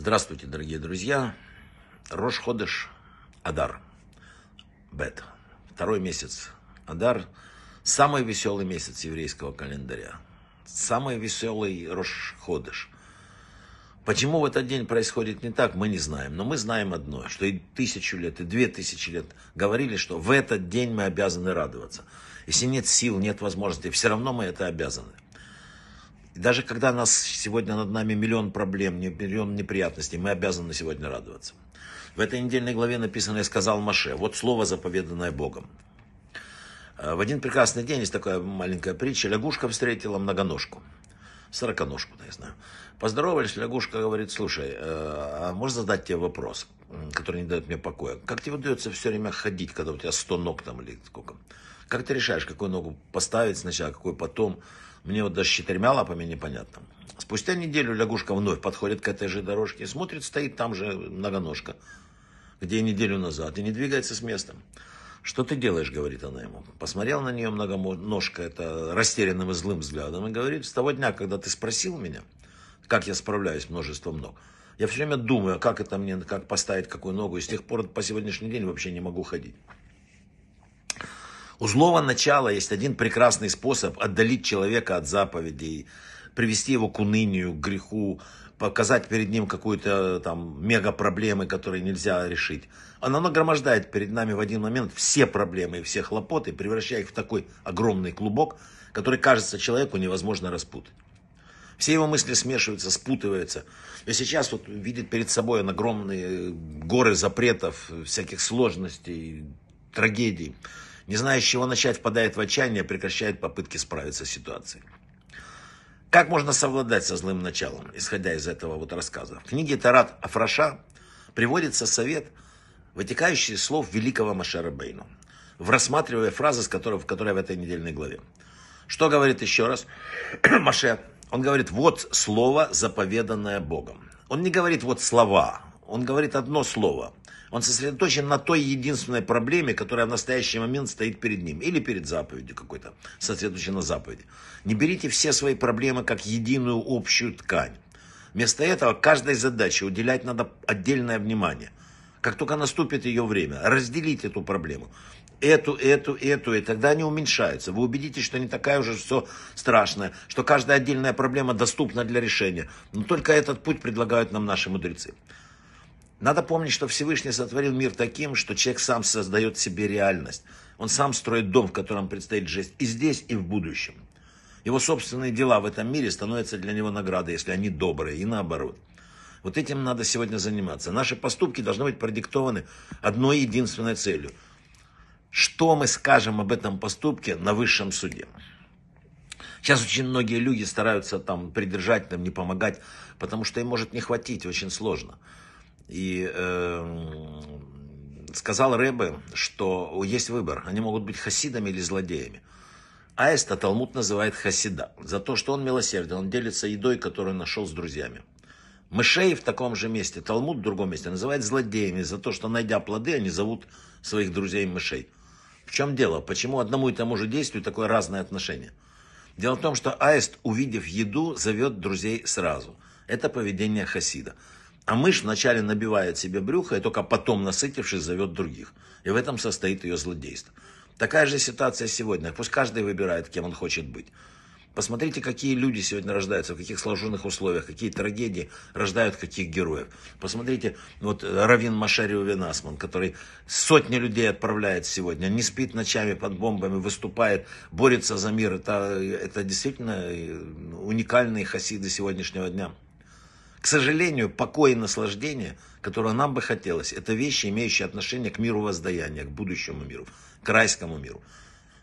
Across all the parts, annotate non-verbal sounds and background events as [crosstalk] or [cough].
Здравствуйте, дорогие друзья. Рош Ходыш Адар. Бет. Второй месяц Адар. Самый веселый месяц еврейского календаря. Самый веселый Рош Ходыш. Почему в этот день происходит не так, мы не знаем. Но мы знаем одно, что и тысячу лет, и две тысячи лет говорили, что в этот день мы обязаны радоваться. Если нет сил, нет возможности, все равно мы это обязаны. И даже когда нас сегодня над нами миллион проблем, миллион неприятностей, мы обязаны сегодня радоваться. В этой недельной главе написано «И сказал Маше». Вот слово, заповеданное Богом. Э, в один прекрасный день есть такая маленькая притча. Лягушка встретила многоножку. Сороконожку, да, я знаю. Поздоровались, лягушка говорит, слушай, э, а можно задать тебе вопрос, который не дает мне покоя? Как тебе удается все время ходить, когда у тебя сто ног там или сколько? Как ты решаешь, какую ногу поставить сначала, какую потом? Мне вот даже с четырьмя лапами непонятно. Спустя неделю лягушка вновь подходит к этой же дорожке, смотрит, стоит там же многоножка, где и неделю назад, и не двигается с места. Что ты делаешь, говорит она ему. Посмотрел на нее многоножка, это растерянным и злым взглядом, и говорит, с того дня, когда ты спросил меня, как я справляюсь множеством ног, я все время думаю, как это мне, как поставить какую ногу, и с тех пор по сегодняшний день вообще не могу ходить. У злого начала есть один прекрасный способ отдалить человека от заповедей, привести его к унынию, к греху, показать перед ним какую-то там мега проблемы, которые нельзя решить. Она нагромождает перед нами в один момент все проблемы и все хлопоты, превращая их в такой огромный клубок, который кажется человеку невозможно распутать. Все его мысли смешиваются, спутываются. И сейчас вот видит перед собой он огромные горы запретов, всяких сложностей, трагедий не зная, с чего начать, впадает в отчаяние, прекращает попытки справиться с ситуацией. Как можно совладать со злым началом, исходя из этого вот рассказа? В книге Тарат Афраша приводится совет, вытекающий из слов великого Машера Бейну, в рассматривая фразы, с которой, в которой в этой недельной главе. Что говорит еще раз [clears throat] Маше? Он говорит, вот слово, заповеданное Богом. Он не говорит вот слова, он говорит одно слово. Он сосредоточен на той единственной проблеме, которая в настоящий момент стоит перед ним. Или перед заповедью какой-то, сосредоточен на заповеди. Не берите все свои проблемы как единую общую ткань. Вместо этого каждой задаче уделять надо отдельное внимание. Как только наступит ее время, разделить эту проблему. Эту, эту, эту, и тогда они уменьшаются. Вы убедитесь, что не такая уже все страшная, что каждая отдельная проблема доступна для решения. Но только этот путь предлагают нам наши мудрецы. Надо помнить, что Всевышний сотворил мир таким, что человек сам создает себе реальность. Он сам строит дом, в котором предстоит жить и здесь, и в будущем. Его собственные дела в этом мире становятся для него наградой, если они добрые, и наоборот. Вот этим надо сегодня заниматься. Наши поступки должны быть продиктованы одной единственной целью. Что мы скажем об этом поступке на высшем суде? Сейчас очень многие люди стараются там придержать, нам не помогать, потому что им может не хватить, очень сложно. И э, сказал Рэбе, что есть выбор. Они могут быть хасидами или злодеями. Аиста Талмуд называет хасида. За то, что он милосерден, он делится едой, которую нашел с друзьями. Мышей в таком же месте, Талмуд в другом месте, называет злодеями за то, что, найдя плоды, они зовут своих друзей мышей. В чем дело? Почему одному и тому же действию такое разное отношение? Дело в том, что аист, увидев еду, зовет друзей сразу. Это поведение хасида. А мышь вначале набивает себе брюхо, и только потом, насытившись, зовет других. И в этом состоит ее злодейство. Такая же ситуация сегодня. Пусть каждый выбирает, кем он хочет быть. Посмотрите, какие люди сегодня рождаются, в каких сложных условиях, какие трагедии рождают каких героев. Посмотрите, вот Равин Машарио Венасман, который сотни людей отправляет сегодня, не спит ночами под бомбами, выступает, борется за мир. Это, это действительно уникальные хасиды сегодняшнего дня. К сожалению, покой и наслаждение, которое нам бы хотелось, это вещи, имеющие отношение к миру воздаяния, к будущему миру, к райскому миру.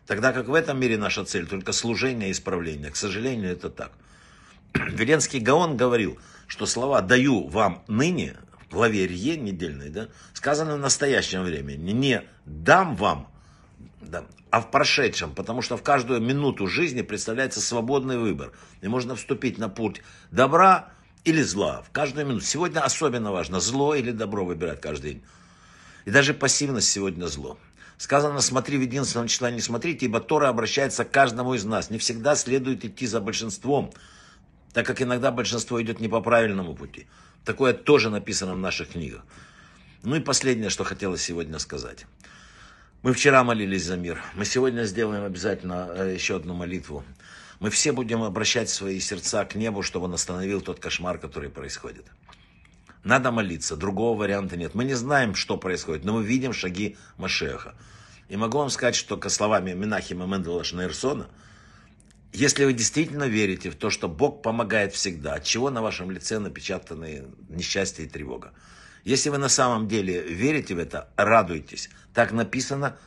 Тогда как в этом мире наша цель только служение и исправление. К сожалению, это так. [clears throat] Веленский Гаон говорил, что слова «даю вам ныне» в главе Рье недельной, да, сказаны в настоящем времени. Не «дам вам», да, а в прошедшем, потому что в каждую минуту жизни представляется свободный выбор. И можно вступить на путь добра или зла. В каждую минуту. Сегодня особенно важно, зло или добро выбирать каждый день. И даже пассивность сегодня зло. Сказано, смотри в единственном числа, не смотрите, ибо Тора обращается к каждому из нас. Не всегда следует идти за большинством, так как иногда большинство идет не по правильному пути. Такое тоже написано в наших книгах. Ну и последнее, что хотелось сегодня сказать. Мы вчера молились за мир. Мы сегодня сделаем обязательно э, еще одну молитву. Мы все будем обращать свои сердца к небу, чтобы он остановил тот кошмар, который происходит. Надо молиться, другого варианта нет. Мы не знаем, что происходит, но мы видим шаги Машеха. И могу вам сказать, что, по словами Минахима Мендела Шнейрсона, если вы действительно верите в то, что Бог помогает всегда, от чего на вашем лице напечатаны несчастье и тревога? Если вы на самом деле верите в это, радуйтесь. Так написано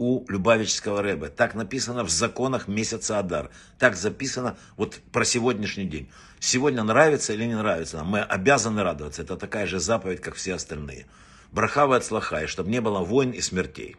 у Любавического Рэбе. Так написано в законах месяца Адар. Так записано вот про сегодняшний день. Сегодня нравится или не нравится, мы обязаны радоваться. Это такая же заповедь, как все остальные. Брахава от слаха, и чтобы не было войн и смертей.